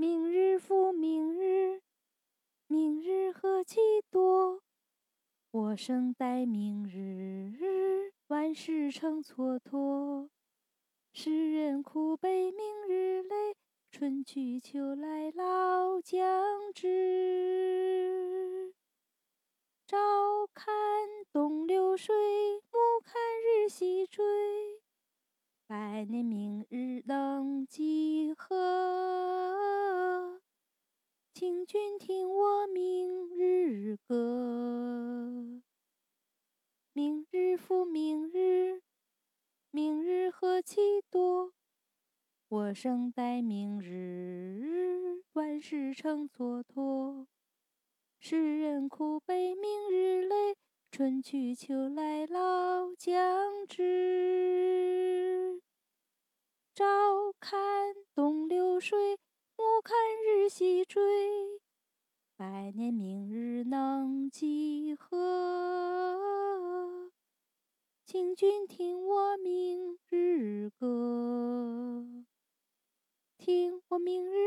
明日复明日，明日何其多。我生待明日，万事成蹉跎。世人苦悲明日累，春去秋来老将至。朝看东流水，暮看日西坠。百年明日能几何？请君听我明日歌。明日复明日，明日何其多。我生待明日，万事成蹉跎。世人苦悲明日累，春去秋来老将至。朝看东流水，念明日能几何？请君听我明日歌，听我明日。